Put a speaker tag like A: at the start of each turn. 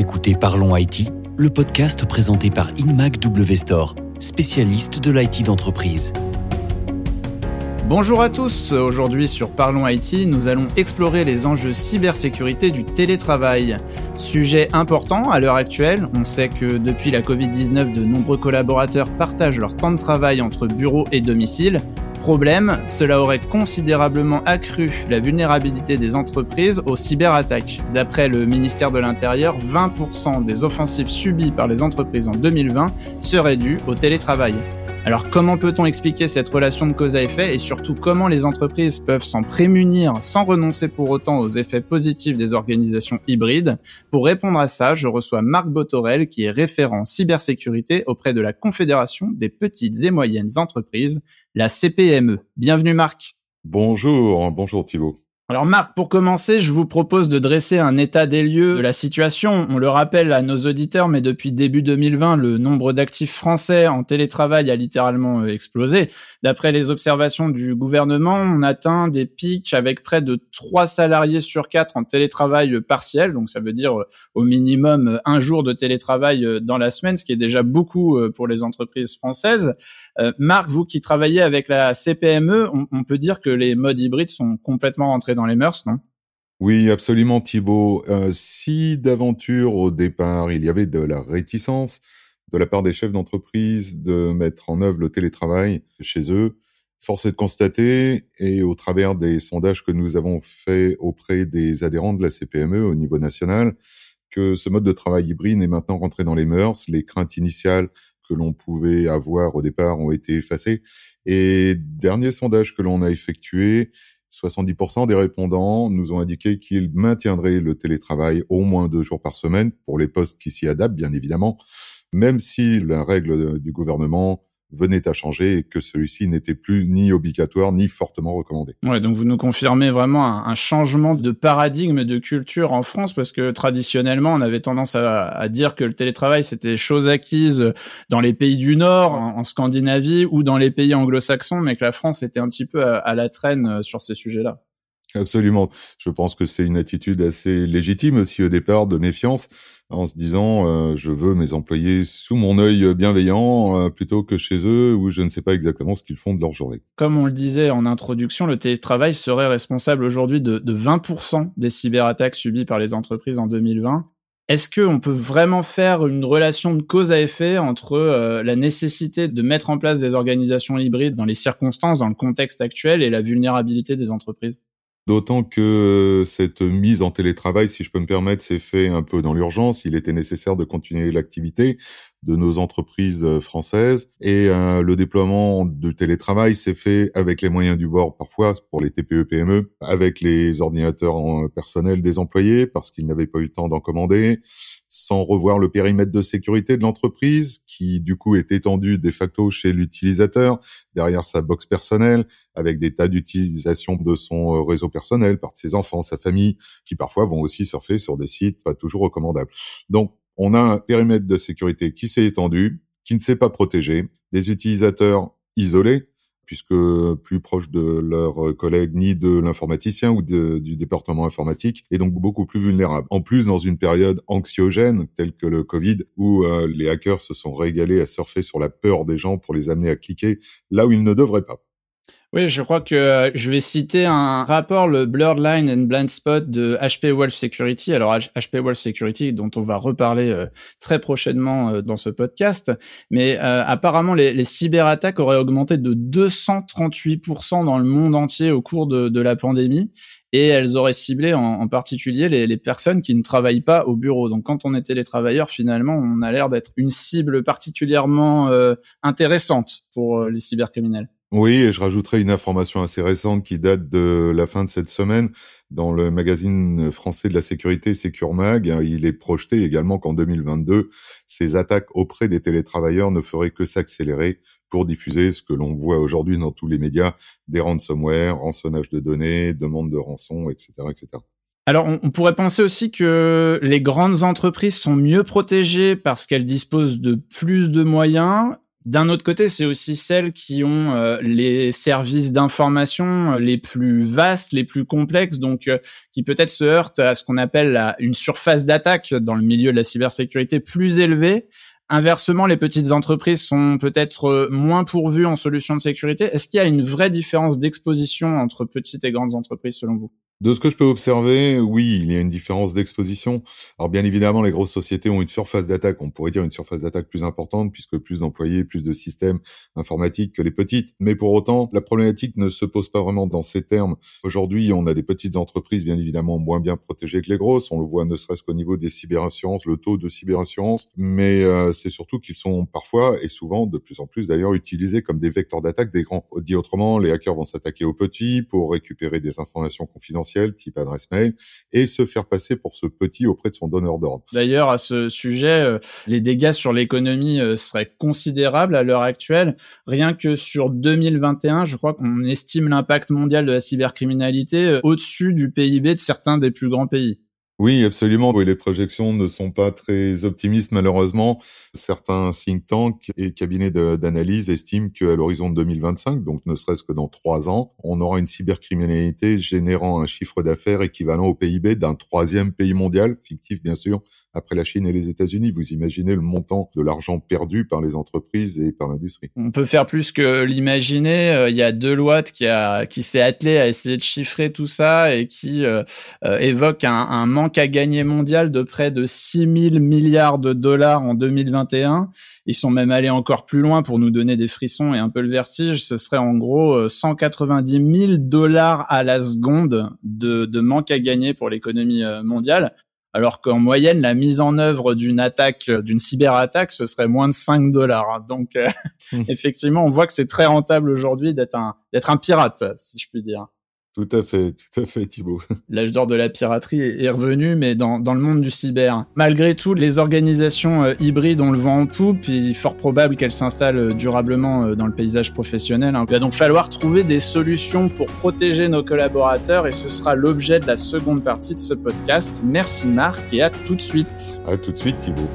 A: Écoutez Parlons IT, le podcast présenté par Inmac W Store, spécialiste de l'IT d'entreprise.
B: Bonjour à tous, aujourd'hui sur Parlons IT, nous allons explorer les enjeux cybersécurité du télétravail. Sujet important à l'heure actuelle, on sait que depuis la Covid-19, de nombreux collaborateurs partagent leur temps de travail entre bureau et domicile, Problème, cela aurait considérablement accru la vulnérabilité des entreprises aux cyberattaques. D'après le ministère de l'Intérieur, 20% des offensives subies par les entreprises en 2020 seraient dues au télétravail. Alors comment peut-on expliquer cette relation de cause à effet et surtout comment les entreprises peuvent s'en prémunir sans renoncer pour autant aux effets positifs des organisations hybrides? Pour répondre à ça, je reçois Marc Botorel qui est référent cybersécurité auprès de la Confédération des petites et moyennes entreprises, la CPME. Bienvenue Marc.
C: Bonjour, bonjour Thibault.
B: Alors Marc, pour commencer, je vous propose de dresser un état des lieux de la situation. On le rappelle à nos auditeurs, mais depuis début 2020, le nombre d'actifs français en télétravail a littéralement euh, explosé. D'après les observations du gouvernement, on atteint des pics avec près de 3 salariés sur 4 en télétravail partiel, donc ça veut dire euh, au minimum euh, un jour de télétravail dans la semaine, ce qui est déjà beaucoup pour les entreprises françaises. Marc, vous qui travaillez avec la CPME, on, on peut dire que les modes hybrides sont complètement rentrés les mœurs, non?
C: Oui, absolument, Thibault. Euh, si d'aventure, au départ, il y avait de la réticence de la part des chefs d'entreprise de mettre en œuvre le télétravail chez eux, force est de constater, et au travers des sondages que nous avons faits auprès des adhérents de la CPME au niveau national, que ce mode de travail hybride est maintenant rentré dans les mœurs. Les craintes initiales que l'on pouvait avoir au départ ont été effacées. Et dernier sondage que l'on a effectué, 70% des répondants nous ont indiqué qu'ils maintiendraient le télétravail au moins deux jours par semaine pour les postes qui s'y adaptent, bien évidemment, même si la règle du gouvernement venait à changer et que celui-ci n'était plus ni obligatoire ni fortement recommandé.
B: Ouais, donc vous nous confirmez vraiment un, changement de paradigme de culture en France parce que traditionnellement on avait tendance à, dire que le télétravail c'était chose acquise dans les pays du Nord, en, Scandinavie ou dans les pays anglo-saxons, mais que la France était un petit peu à la traîne euh, sur ces sujets-là.
C: Absolument. Je pense que c'est une attitude assez légitime aussi au départ de méfiance en se disant euh, je veux mes employés sous mon œil bienveillant euh, plutôt que chez eux où je ne sais pas exactement ce qu'ils font de leur journée.
B: Comme on le disait en introduction, le télétravail serait responsable aujourd'hui de, de 20% des cyberattaques subies par les entreprises en 2020. Est-ce qu'on peut vraiment faire une relation de cause à effet entre euh, la nécessité de mettre en place des organisations hybrides dans les circonstances, dans le contexte actuel et la vulnérabilité des entreprises?
C: D'autant que cette mise en télétravail, si je peux me permettre, s'est fait un peu dans l'urgence. Il était nécessaire de continuer l'activité de nos entreprises euh, françaises et euh, le déploiement du télétravail s'est fait avec les moyens du bord parfois pour les TPE PME, avec les ordinateurs personnels des employés parce qu'ils n'avaient pas eu le temps d'en commander, sans revoir le périmètre de sécurité de l'entreprise, qui du coup est étendu de facto chez l'utilisateur, derrière sa box personnelle, avec des tas d'utilisation de son euh, réseau personnel par ses enfants, sa famille, qui parfois vont aussi surfer sur des sites pas toujours recommandables. Donc, on a un périmètre de sécurité qui s'est étendu, qui ne s'est pas protégé, des utilisateurs isolés, puisque plus proches de leurs collègues ni de l'informaticien ou du département informatique, et donc beaucoup plus vulnérables. En plus, dans une période anxiogène telle que le Covid, où euh, les hackers se sont régalés à surfer sur la peur des gens pour les amener à cliquer là où ils ne devraient pas.
B: Oui, je crois que euh, je vais citer un rapport, le Blurred Line and Blind Spot de HP Wolf Security. Alors HP Wolf Security, dont on va reparler euh, très prochainement euh, dans ce podcast. Mais apparemment, les, les, cyberattaques auraient augmenté de 238% dans le monde entier au cours de, la pandémie. Et elles auraient ciblé en, particulier les, les, personnes qui ne travaillent pas au bureau. Donc quand on est télétravailleur, finalement, on a l'air d'être une cible particulièrement intéressante pour les cybercriminels.
C: Oui, et je rajouterai une information assez récente qui date de la fin de cette semaine. Dans le magazine français de la sécurité SecurMag, il est projeté également qu'en 2022, ces attaques auprès des télétravailleurs ne feraient que s'accélérer pour diffuser ce que l'on voit aujourd'hui dans tous les médias, des ransomware, rançonnage de données, demande de rançon, etc., etc.
B: Alors, on, pourrait penser aussi que les grandes entreprises sont mieux protégées parce qu'elles disposent de plus de moyens D'un autre côté, c'est aussi celles qui ont euh, les services d'information les plus vastes, les plus complexes, donc qui peut-être se heurtent à ce qu'on appelle une surface d'attaque dans le milieu de la cybersécurité plus élevée. Inversement, les petites entreprises sont peut-être moins pourvues en solutions de sécurité. Est-ce qu'il y a une vraie différence d'exposition entre petites et grandes entreprises selon vous?
C: De ce que je peux observer, oui, il y a une différence d'exposition. Alors bien évidemment, les grosses sociétés ont une surface d'attaque, on pourrait dire une surface d'attaque plus importante, puisque plus d'employés, plus de systèmes informatiques que les petites. Mais pour autant, la problématique ne se pose pas vraiment dans ces termes. Aujourd'hui, on a des petites entreprises, bien évidemment, moins bien protégées que les grosses. On le voit ne serait-ce qu'au niveau des cyberassurances, le taux de cyberassurance. Mais euh, c'est surtout qu'ils sont parfois, et souvent, de plus en plus d'ailleurs, utilisés comme des vecteurs d'attaque des grands. Dit autrement, les hackers vont s'attaquer aux petits pour récupérer des informations confidentielles type adresse mail, et se faire passer pour ce petit auprès de son donneur d'ordre.
B: D'ailleurs, à ce sujet, euh, les dégâts sur l'économie euh, seraient considérables à l'heure actuelle. Rien que sur 2021, je crois qu'on estime l'impact mondial de la cybercriminalité euh, au-dessus du PIB de certains des plus grands pays.
C: Oui, absolument. Oui, les projections ne sont pas très optimistes, malheureusement. Certains think tanks et cabinets d'analyse estiment qu'à l'horizon de 2025, donc ne serait-ce que dans trois ans, on aura une cybercriminalité générant un chiffre d'affaires équivalent au PIB d'un troisième pays mondial, fictif bien sûr, après la Chine et les États-Unis. Vous imaginez le montant de l'argent perdu par les entreprises et par l'industrie.
B: On peut faire plus que l'imaginer. Euh, il y a Deloitte qui qui s'est attelé à essayer de chiffrer tout ça et qui euh, euh, évoque un, un, manque à gagner mondial de près de 6 000 milliards de dollars en 2021. Ils sont même allés encore plus loin pour nous donner des frissons et un peu le vertige. Ce serait en gros 190 000 dollars à la seconde de, de manque à gagner pour l'économie mondiale alors qu'en moyenne, la mise en œuvre d'une attaque, euh, d'une cyberattaque, ce serait moins de 5 dollars. Donc, euh, hmm. effectivement, on voit que c'est très rentable aujourd'hui d'être un, d'être un pirate, si je puis dire.
C: Tout à fait, tout à fait, Thibaut.
B: L'âge d'or de la piraterie est revenu, mais dans, dans, le monde du cyber. Malgré tout, les organisations euh, hybrides ont le vent en poupe. Il est fort probable qu'elles s'installent euh, durablement euh, dans le paysage professionnel. Hein. Il va donc falloir trouver des solutions pour protéger nos collaborateurs et ce sera l'objet de la seconde partie de ce podcast. Merci Marc et à tout de suite.
C: À tout de suite Thibaut.